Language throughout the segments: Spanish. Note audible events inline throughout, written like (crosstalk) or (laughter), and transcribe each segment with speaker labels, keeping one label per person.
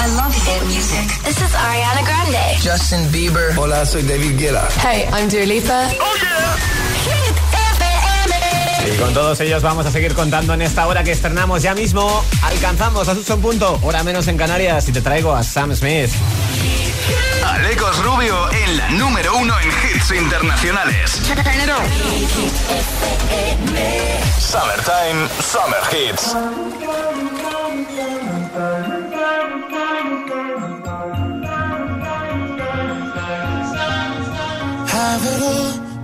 Speaker 1: I love hit music.
Speaker 2: This is Ariana Grande.
Speaker 3: Justin Bieber.
Speaker 4: Hola, soy David Guetta.
Speaker 5: Hey, I'm Dua Lipa.
Speaker 2: Oh yeah. Hit.
Speaker 6: Y con todos ellos vamos a seguir contando en esta hora que estrenamos ya mismo. Alcanzamos a su punto, hora menos en Canarias y te traigo a Sam Smith.
Speaker 7: Alecos Rubio en la número uno en hits internacionales. Summertime, Summer Hits.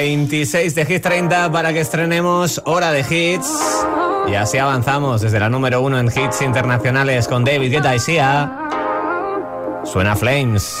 Speaker 6: 26 de Hit 30 para que estrenemos Hora de Hits. Y así avanzamos desde la número uno en hits internacionales con David Guetta y Sia. Suena Flames.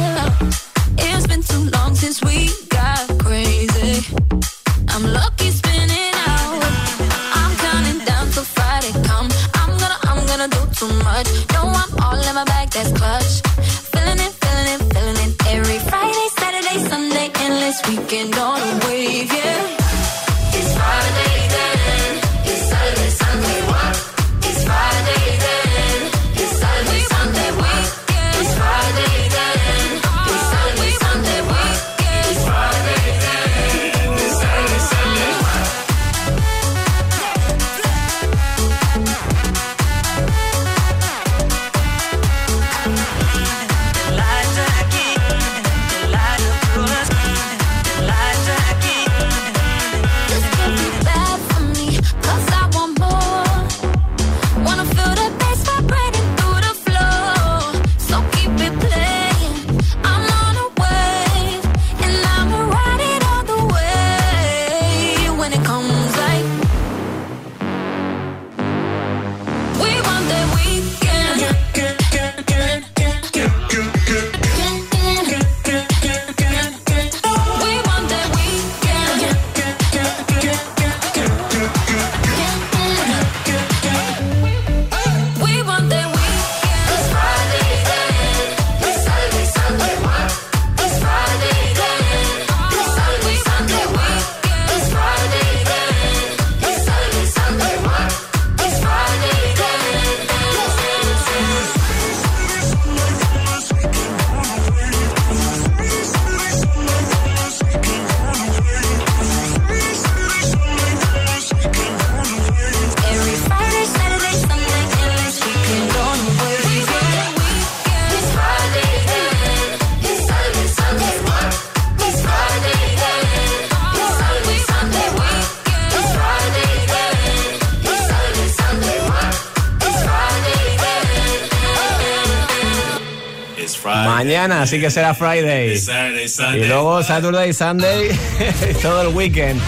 Speaker 6: así que será Friday. (laughs) Y luego Saturday, Sunday, (laughs) todo el weekend.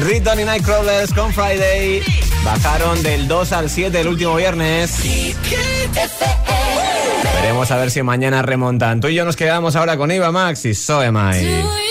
Speaker 6: Riton y Nightcrawlers con Friday bajaron del 2 al 7 el último viernes. Veremos a ver si mañana remontan. Tú y yo nos quedamos ahora con Iva Max y
Speaker 8: Soemai.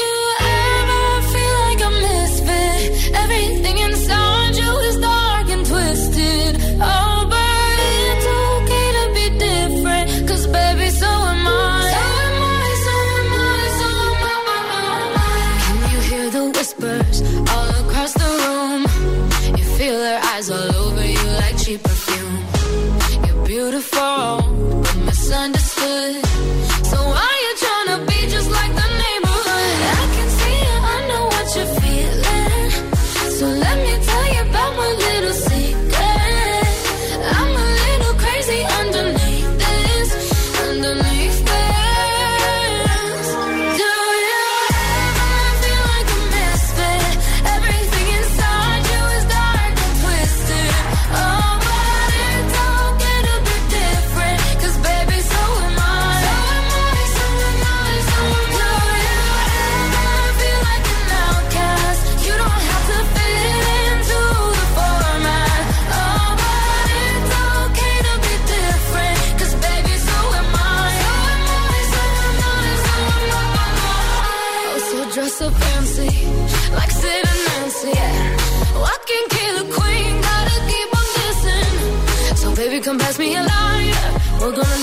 Speaker 8: come pass me a line. We're gonna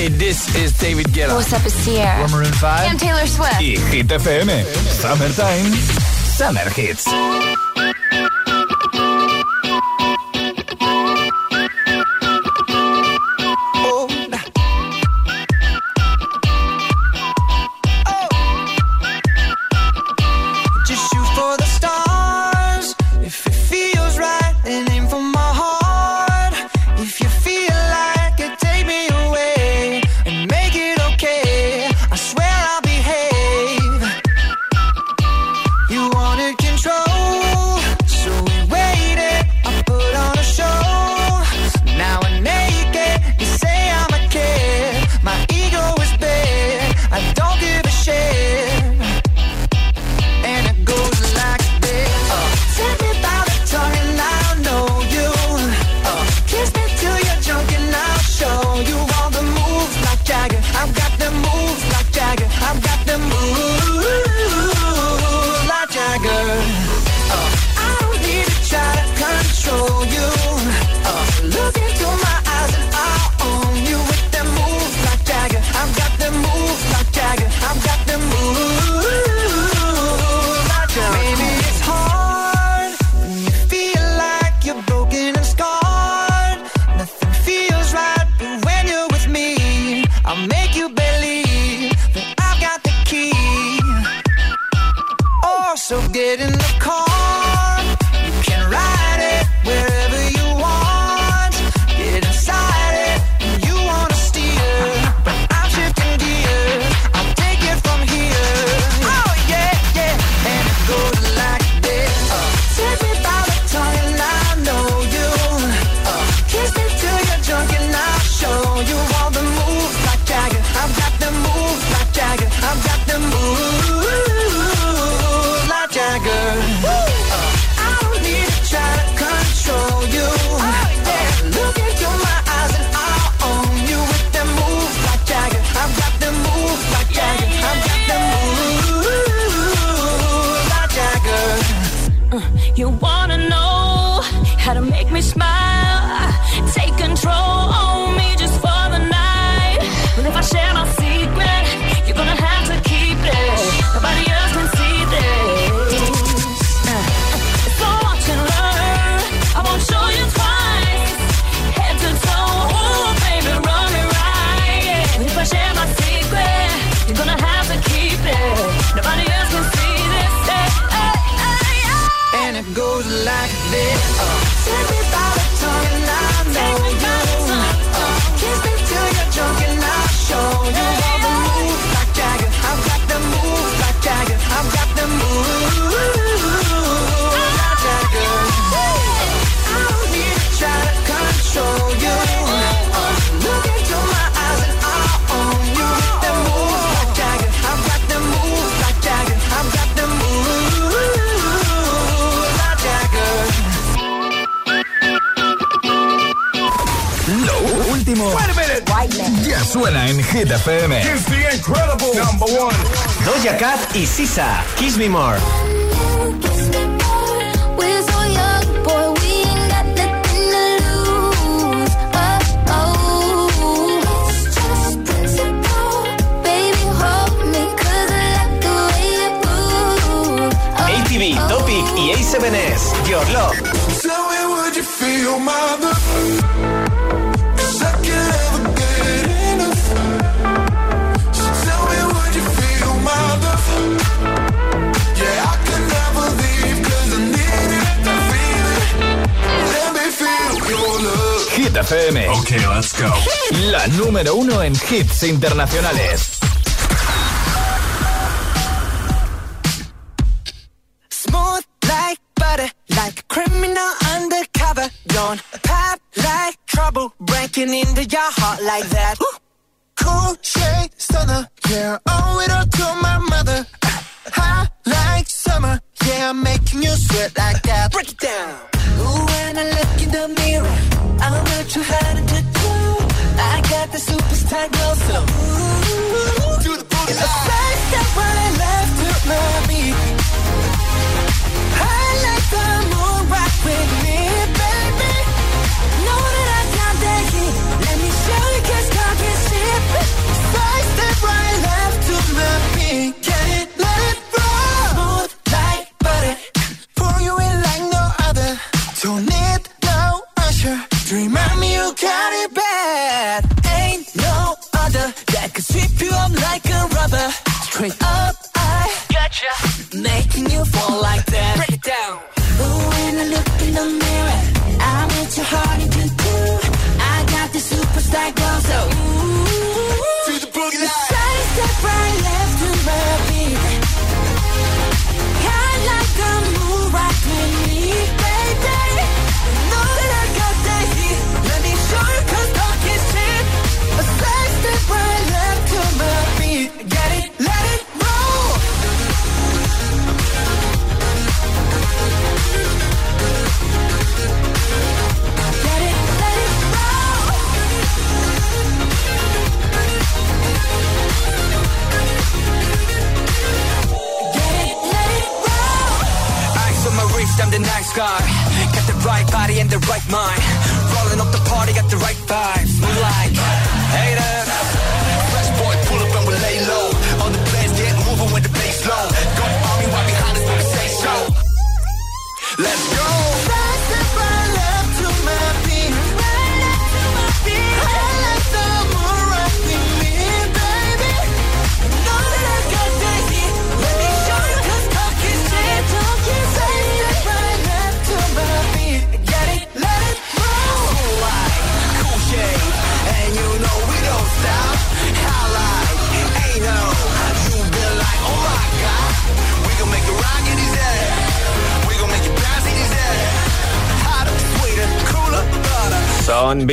Speaker 3: Hey, this is David Guetta.
Speaker 2: What's up, it's Sierra.
Speaker 3: We're Maroon 5.
Speaker 2: I'm Taylor Swift.
Speaker 1: Y Hit FM. Summertime. Summer Hits.
Speaker 9: suena en Hit FM. The
Speaker 1: incredible number one.
Speaker 6: Doja Cat y Sisa. Kiss Me More. ATV, Topic y A7S, Your Love.
Speaker 9: You feel love?
Speaker 1: FM.
Speaker 7: Ok, let's go.
Speaker 1: La número uno en hits internacionales.
Speaker 9: Smooth like butter, like criminal undercover. Don't pop like trouble, breaking into your heart like that. Cool shade stunner, yeah, owe it all to my mother. High like summer, yeah, making you sweat like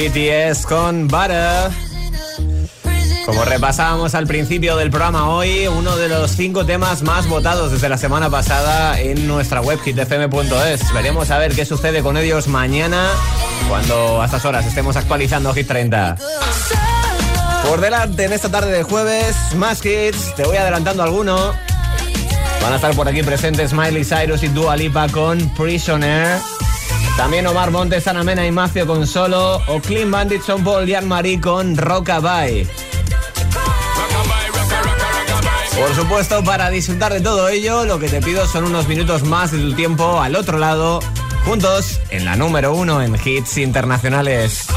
Speaker 6: BTS con Butter. Como repasábamos al principio del programa hoy, uno de los cinco temas más votados desde la semana pasada en nuestra web hitfm.es. Veremos a ver qué sucede con ellos mañana cuando a estas horas estemos actualizando Hit 30. Por delante en esta tarde de jueves, más hits, te voy adelantando alguno. Van a estar por aquí presentes Miley Cyrus y Dua Lipa con Prisoner. También Omar Montes, Ana Mena y Macio con Solo. O Clean Bandit, Son Paul y Anne-Marie con Rockabye. Por supuesto, para disfrutar de todo ello, lo que te pido son unos minutos más de tu tiempo al otro lado, juntos en la número uno en hits internacionales.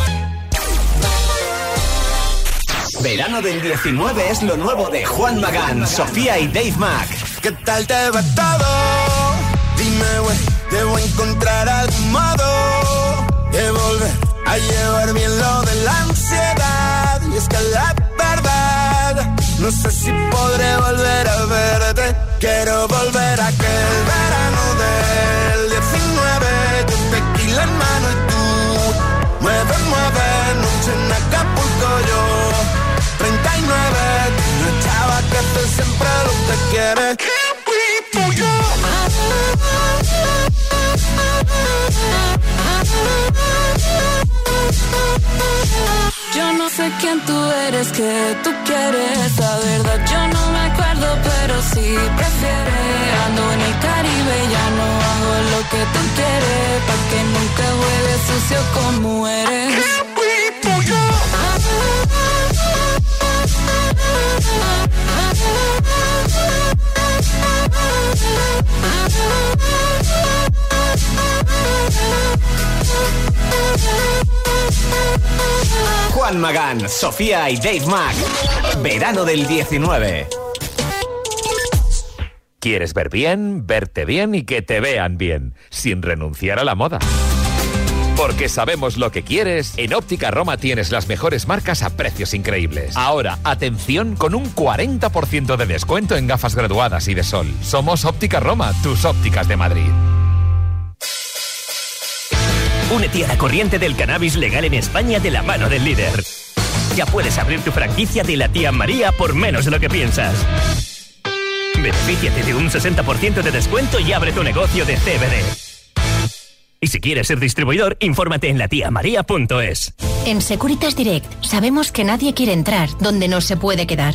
Speaker 6: Verano del 19 es lo nuevo de Juan Magán, Sofía y Dave Mack.
Speaker 10: ¿Qué tal te va todo? Debo encontrar algún modo de volver a llevar bien lo de la ansiedad. Y es que la verdad, no sé si podré volver a verte. Quiero volver a aquel verano del 19, con tequila en mano y tú. Mueve, mueve, noche en Acapulco yo. 39, una chava que hace siempre lo que quiere.
Speaker 11: Yo no sé quién tú eres, que tú quieres, la verdad yo no me acuerdo, pero sí prefiere. Ando en el Caribe, ya no hago lo que tú quieres, pa' que nunca huele sucio como eres.
Speaker 6: Juan Magán, Sofía y Dave Mack. Verano del 19.
Speaker 4: ¿Quieres ver bien, verte bien y que te vean bien, sin renunciar a la moda? Porque sabemos lo que quieres, en Óptica Roma tienes las mejores marcas a precios increíbles. Ahora, atención con un 40% de descuento en gafas graduadas y de sol. Somos Óptica Roma, tus ópticas de Madrid.
Speaker 12: Únete a la corriente del cannabis legal en España de la mano del líder. Ya puedes abrir tu franquicia de la tía María por menos de lo que piensas. Benefíciate de un 60% de descuento y abre tu negocio de CBD. Y si quieres ser distribuidor, infórmate en latiamaria.es.
Speaker 13: En Securitas Direct sabemos que nadie quiere entrar donde no se puede quedar.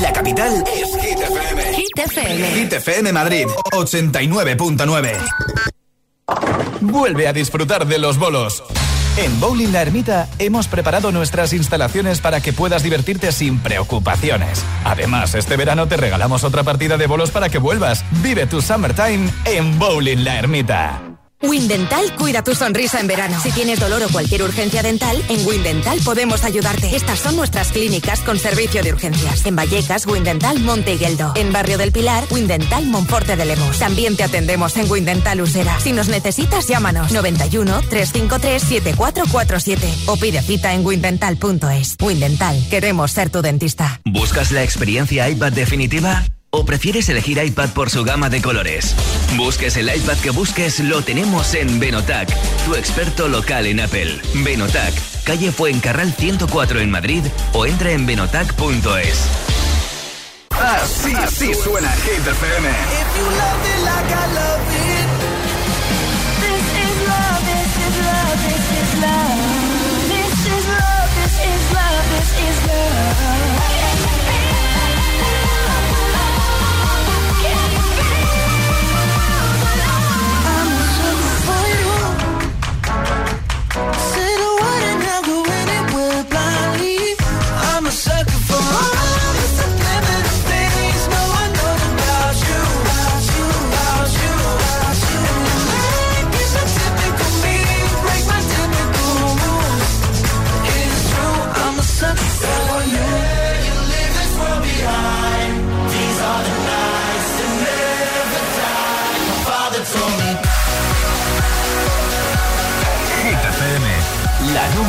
Speaker 10: La capital es Hit FM.
Speaker 14: Hit FM.
Speaker 10: Hit FM Madrid 89.9.
Speaker 7: Vuelve a disfrutar de los bolos. En Bowling La Ermita hemos preparado nuestras instalaciones para que puedas divertirte sin preocupaciones. Además, este verano te regalamos otra partida de bolos para que vuelvas. Vive tu summertime en Bowling La Ermita.
Speaker 15: Windental cuida tu sonrisa en verano. Si tienes dolor o cualquier urgencia dental, en Windental podemos ayudarte. Estas son nuestras clínicas con servicio de urgencias. En Vallecas, Windental Monte Higueldo. En Barrio del Pilar, Windental Monforte de Lemos. También te atendemos en Windental Usera. Si nos necesitas, llámanos 91 353 7447 o pide cita en windental.es. Windental, queremos ser tu dentista.
Speaker 5: ¿Buscas la experiencia iPad definitiva? ¿O prefieres elegir iPad por su gama de colores? Busques el iPad que busques, lo tenemos en Benotac, tu experto local en Apple. Benotac, calle Fuencarral 104 en Madrid o entra en benotac.es.
Speaker 10: Así, así suena Hit FM.
Speaker 2: If you love it like I love it. This is love, this is love, this is love. This is love, this is love, this is love.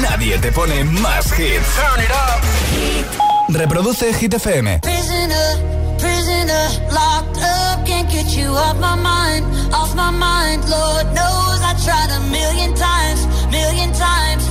Speaker 7: Nadie te pone más hits. Reproduce Hit FM.
Speaker 2: Prisoner, prisoner, locked up, can't get you off my mind, off my mind. Lord knows I tried a million times, million times.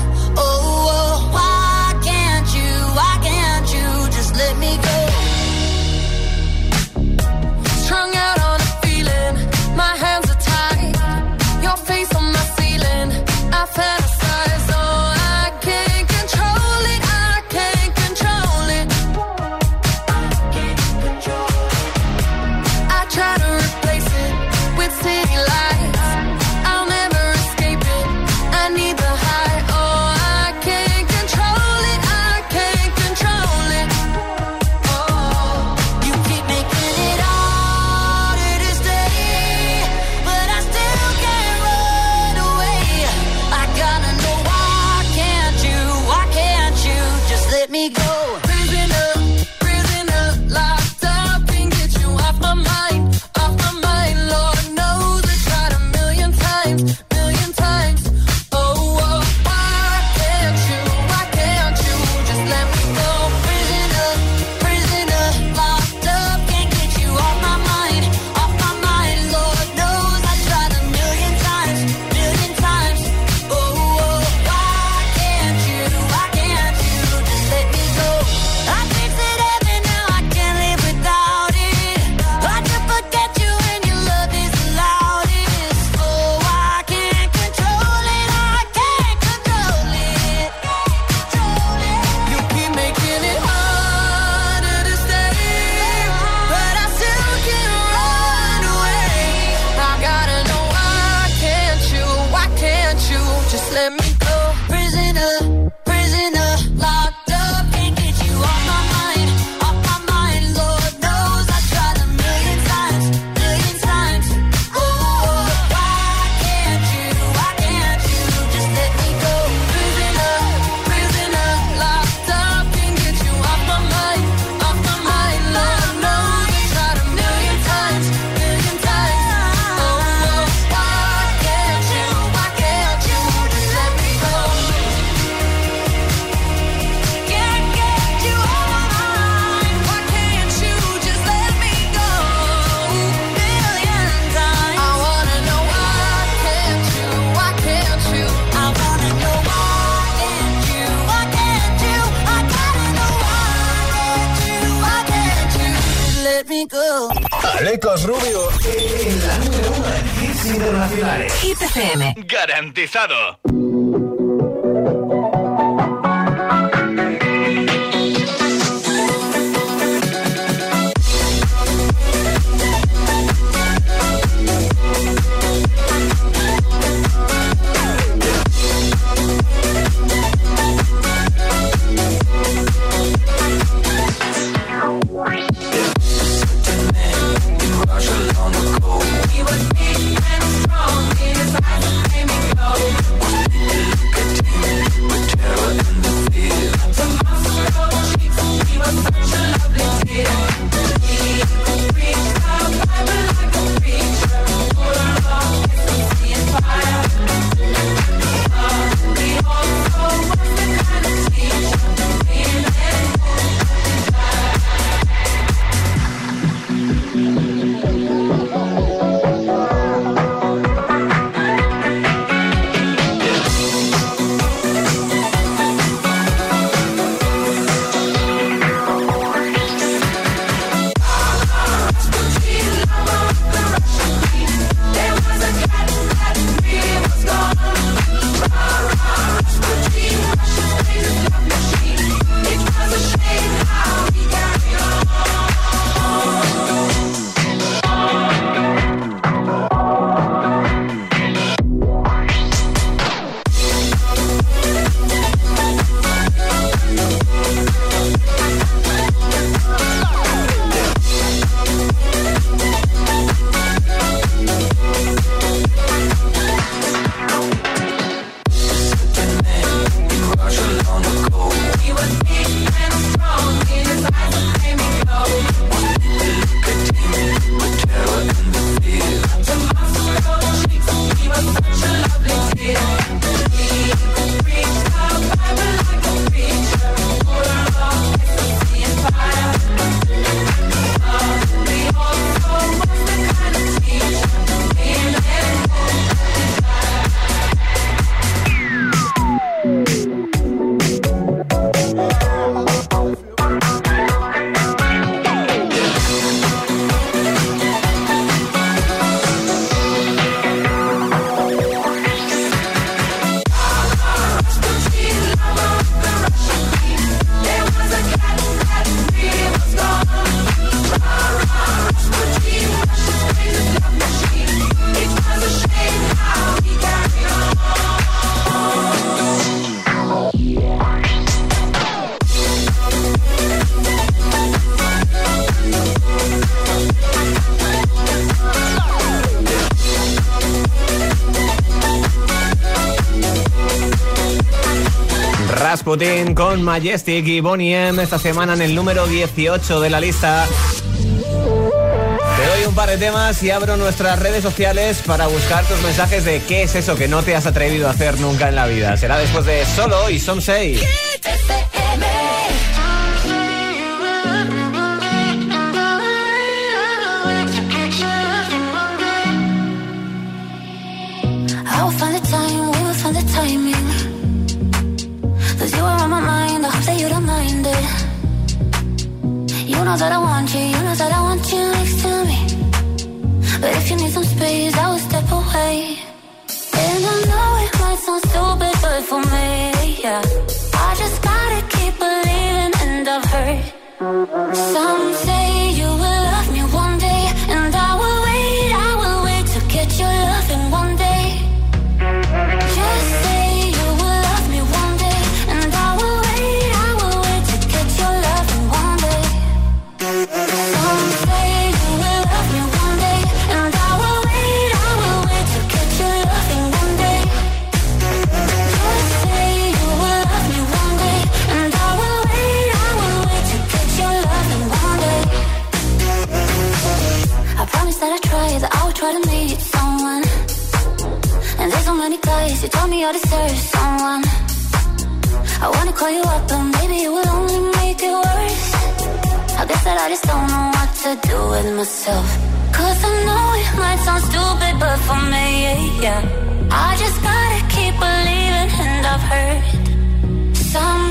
Speaker 16: Garantizado.
Speaker 6: Putin con Majestic y Bonnie M esta semana en el número 18 de la lista. Te doy un par de temas y abro nuestras redes sociales para buscar tus mensajes de qué es eso que no te has atrevido a hacer nunca en la vida. Será después de Solo y Some Say.
Speaker 17: Know that I want you, you know that I want you next to me. But if you need some space, I will step away. Do with myself. Cause I know it might sound stupid, but for me, yeah. I just gotta keep believing, and I've heard some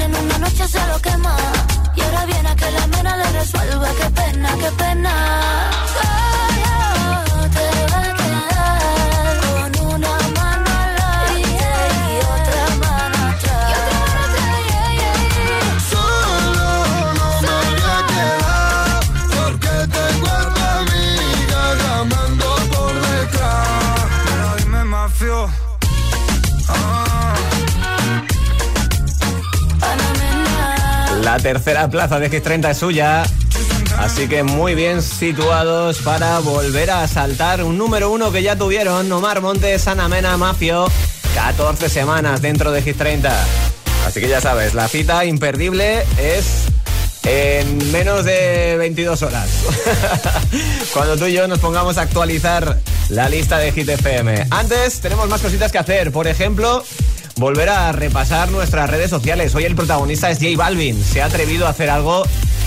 Speaker 8: Tienen una noche se lo quema. Y ahora viene a que la mena le resuelva. Qué pena, qué pena.
Speaker 6: Tercera plaza de X30 es suya. Así que muy bien situados para volver a saltar un número uno que ya tuvieron Omar Montes, Ana Mena, Mafio. 14 semanas dentro de X30. Así que ya sabes, la cita imperdible es en menos de 22 horas. (laughs) Cuando tú y yo nos pongamos a actualizar la lista de Hit FM. Antes tenemos más cositas que hacer. Por ejemplo, volver a repasar nuestras redes sociales. Hoy el protagonista es J Balvin. Se ha atrevido a hacer algo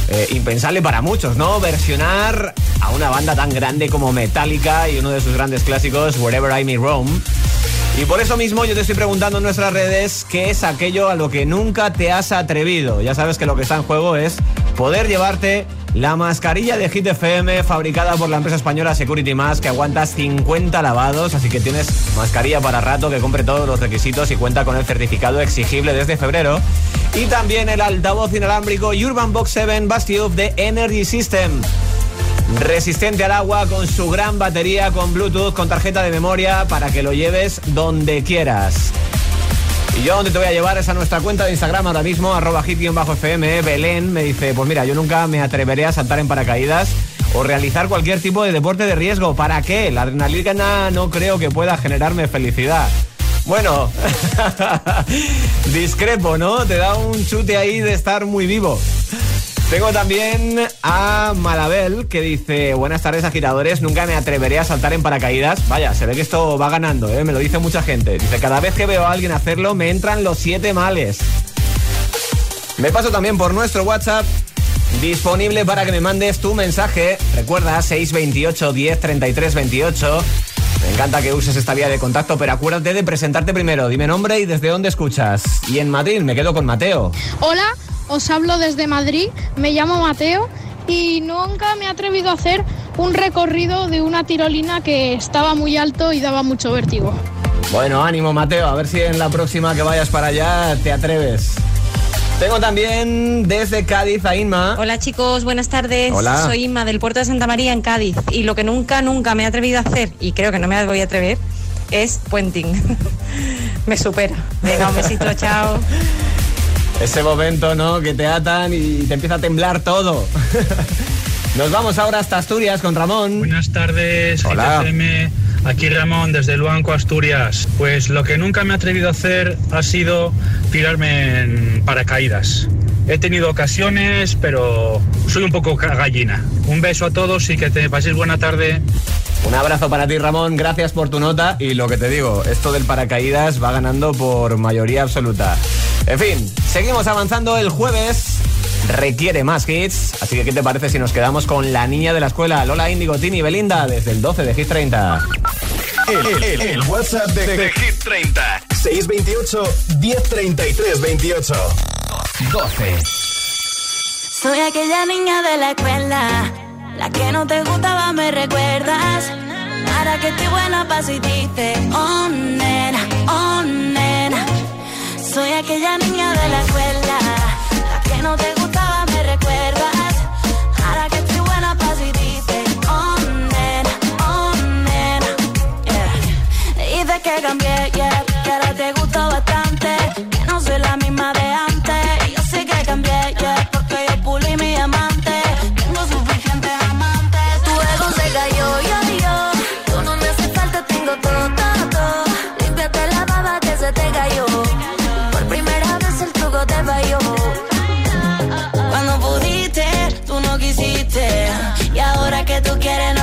Speaker 6: eh, impensable para muchos, ¿no? Versionar a una banda tan grande como Metallica y uno de sus grandes clásicos, Wherever I May Roam. Y por eso mismo yo te estoy preguntando en nuestras redes qué es aquello a lo que nunca te has atrevido. Ya sabes que lo que está en juego es poder llevarte la mascarilla de Hit FM fabricada por la empresa española Security Mask que aguanta 50 lavados, así que tienes mascarilla para rato que compre todos los requisitos y cuenta con el certificado exigible desde febrero. Y también el altavoz inalámbrico Urban Box 7 Bastille de Energy System. Resistente al agua con su gran batería con Bluetooth, con tarjeta de memoria para que lo lleves donde quieras. Y yo donde te voy a llevar es a nuestra cuenta de Instagram ahora mismo, arroba hit-fm. Belén me dice, pues mira, yo nunca me atreveré a saltar en paracaídas o realizar cualquier tipo de deporte de riesgo. ¿Para qué? La adrenalina no creo que pueda generarme felicidad. Bueno, (laughs) discrepo, ¿no? Te da un chute ahí de estar muy vivo. Tengo también a Malabel que dice, buenas tardes agitadores, nunca me atreveré a saltar en paracaídas. Vaya, se ve que esto va ganando, ¿eh? me lo dice mucha gente. Dice, cada vez que veo a alguien hacerlo me entran los siete males. Me paso también por nuestro WhatsApp, disponible para que me mandes tu mensaje. Recuerda, 628 10 33 28. Me encanta que uses esta vía de contacto, pero acuérdate de presentarte primero. Dime nombre y desde dónde escuchas. Y en Madrid me quedo con Mateo.
Speaker 18: Hola, os hablo desde Madrid, me llamo Mateo y nunca me he atrevido a hacer un recorrido de una tirolina que estaba muy alto y daba mucho vértigo.
Speaker 6: Bueno, ánimo Mateo, a ver si en la próxima que vayas para allá te atreves. Tengo también desde Cádiz a Inma.
Speaker 16: Hola chicos, buenas tardes.
Speaker 6: Hola.
Speaker 16: Soy Inma del puerto de Santa María en Cádiz y lo que nunca, nunca me he atrevido a hacer y creo que no me voy a atrever es puenting. (laughs) me supera. Venga, un besito, chao.
Speaker 6: Ese momento, ¿no? Que te atan y te empieza a temblar todo. (laughs) Nos vamos ahora hasta Asturias con Ramón.
Speaker 19: Buenas tardes,
Speaker 6: Hola.
Speaker 19: Aquí Ramón, desde Luanco, Asturias. Pues lo que nunca me he atrevido a hacer ha sido tirarme en paracaídas. He tenido ocasiones, pero soy un poco gallina. Un beso a todos y que te paséis buena tarde.
Speaker 6: Un abrazo para ti, Ramón. Gracias por tu nota. Y lo que te digo, esto del paracaídas va ganando por mayoría absoluta. En fin, seguimos avanzando el jueves. Requiere más hits. Así que, ¿qué te parece si nos quedamos con la niña de la escuela, Lola Índigo, Tini Belinda, desde el 12 de Hit 30?
Speaker 7: El, el- el WhatsApp de, de Hit 30. 628 1033 28.
Speaker 6: 12.
Speaker 20: Soy aquella niña de la escuela, la que no te gustaba, me recuerdas. Ahora que estoy buena pa' si dices, oh oh nena. Soy aquella niña de la escuela, la que no te gustaba, me recuerdas. Ahora que estoy buena pa' si dices, oh nena, oh nena. Yeah. Dices que cambié, yeah, que ahora te gusto que tú quieres,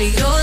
Speaker 21: Yo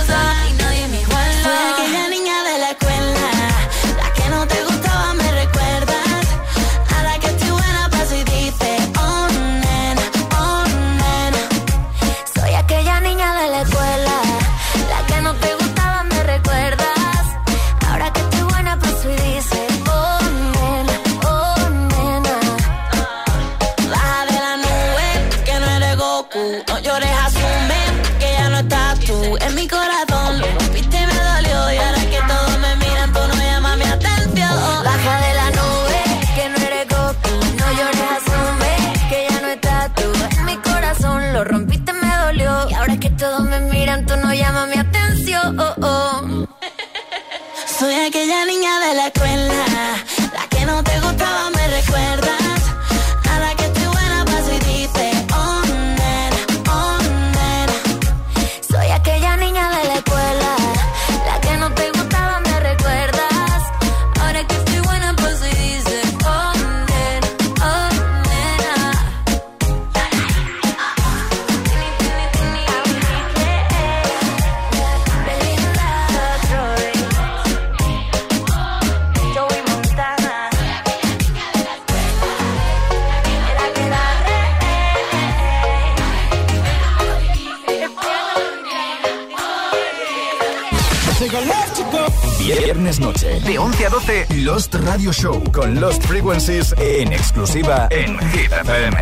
Speaker 7: Viernes noche, de 11 a 12, Lost Radio Show con Lost Frequencies en exclusiva en Hit FM.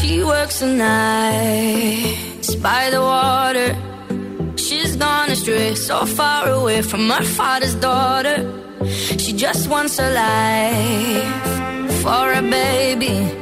Speaker 8: She works the nights by the water. She's gone astray, so far away from her father's daughter. She just wants a life for a baby.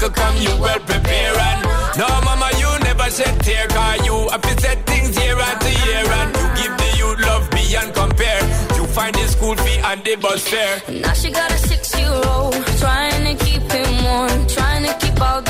Speaker 3: obstacle come, you well prepare. And no, mama, you never shed tear. Cause you have to set things year after year. And you give the youth love beyond compare. You find the school fee and the bus fare.
Speaker 8: Now she got a six-year-old trying to keep him warm, trying to keep out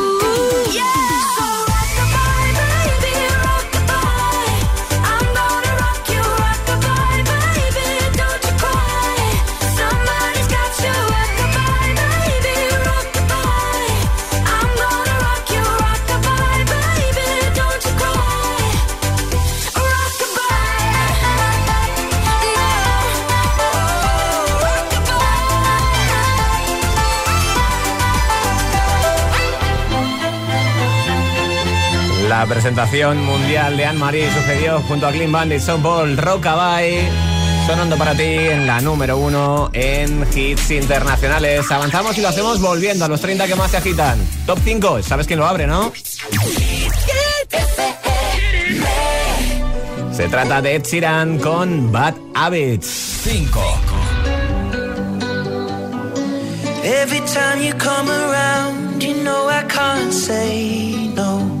Speaker 6: La presentación mundial de Anne-Marie sucedió junto a Clean Bandit Softball Rockabye, sonando para ti en la número uno en hits internacionales. Avanzamos y lo hacemos volviendo a los 30 que más se agitan. Top 5, ¿sabes quién lo abre, no? Se trata de Ed Sheeran con Bad Habits.
Speaker 1: 5.
Speaker 22: Every time you come around, you know I can't say no.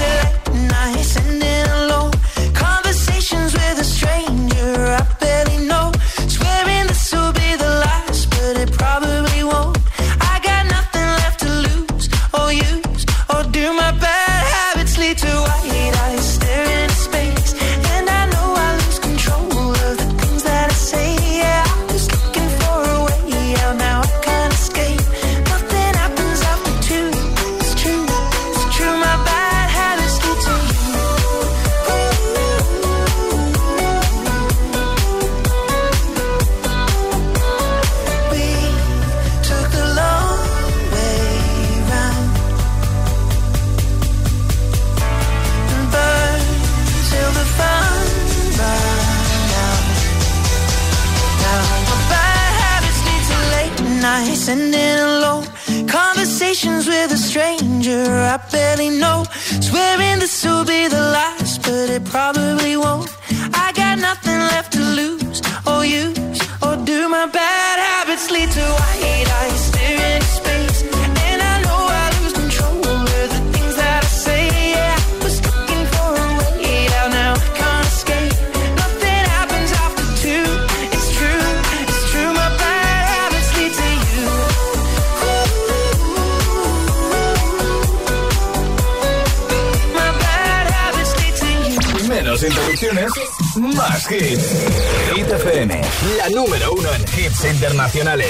Speaker 9: say
Speaker 2: internacionales.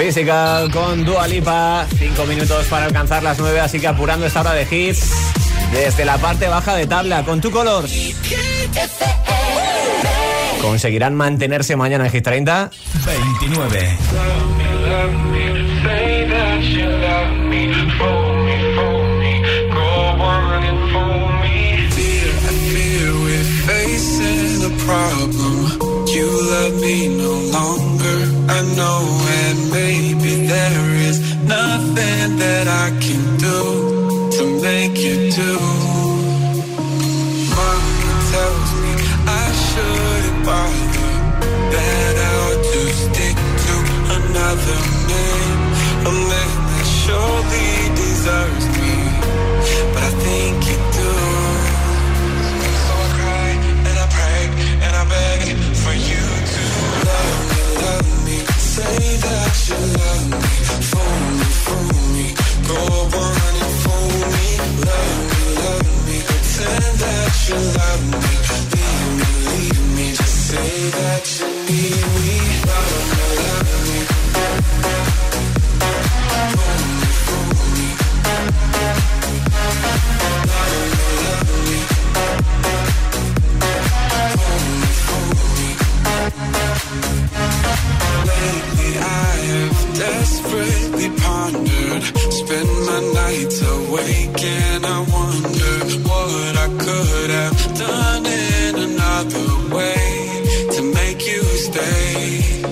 Speaker 6: Física con Dua Lipa. 5 minutos para alcanzar las 9, así que apurando esta hora de hits desde la parte baja de tabla con tu colors. ¿Conseguirán mantenerse mañana en Hit 30?
Speaker 2: 29.
Speaker 23: Problem. You love me no that I can do to make
Speaker 9: you do. Mama tells me I shouldn't bother, that I ought to stick to another man, a man that surely deserves. could have done it another way to make you stay.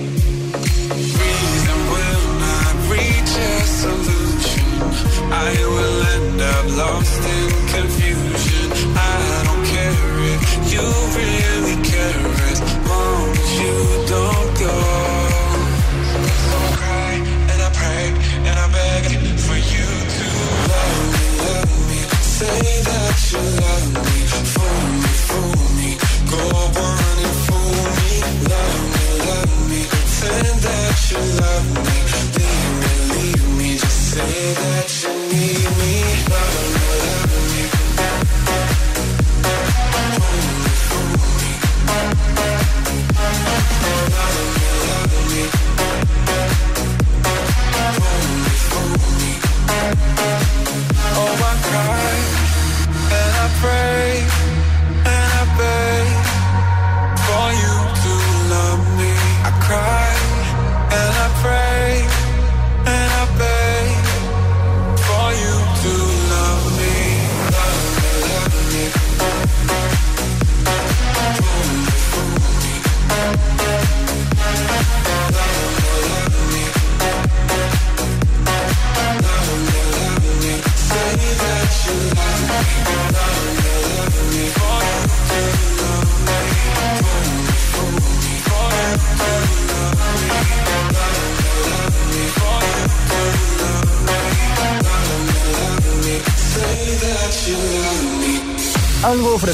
Speaker 9: Reason will not reach a solution. I will end up lost in confusion.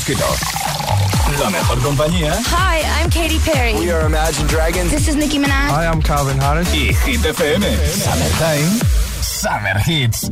Speaker 7: La mejor compañía.
Speaker 24: Hi, I'm Katy Perry.
Speaker 7: We are Imagine Dragons.
Speaker 24: This is Nicki Minaj.
Speaker 7: Hi, I'm Calvin Harris. Y Hit FM. Summertime. Summer Hits.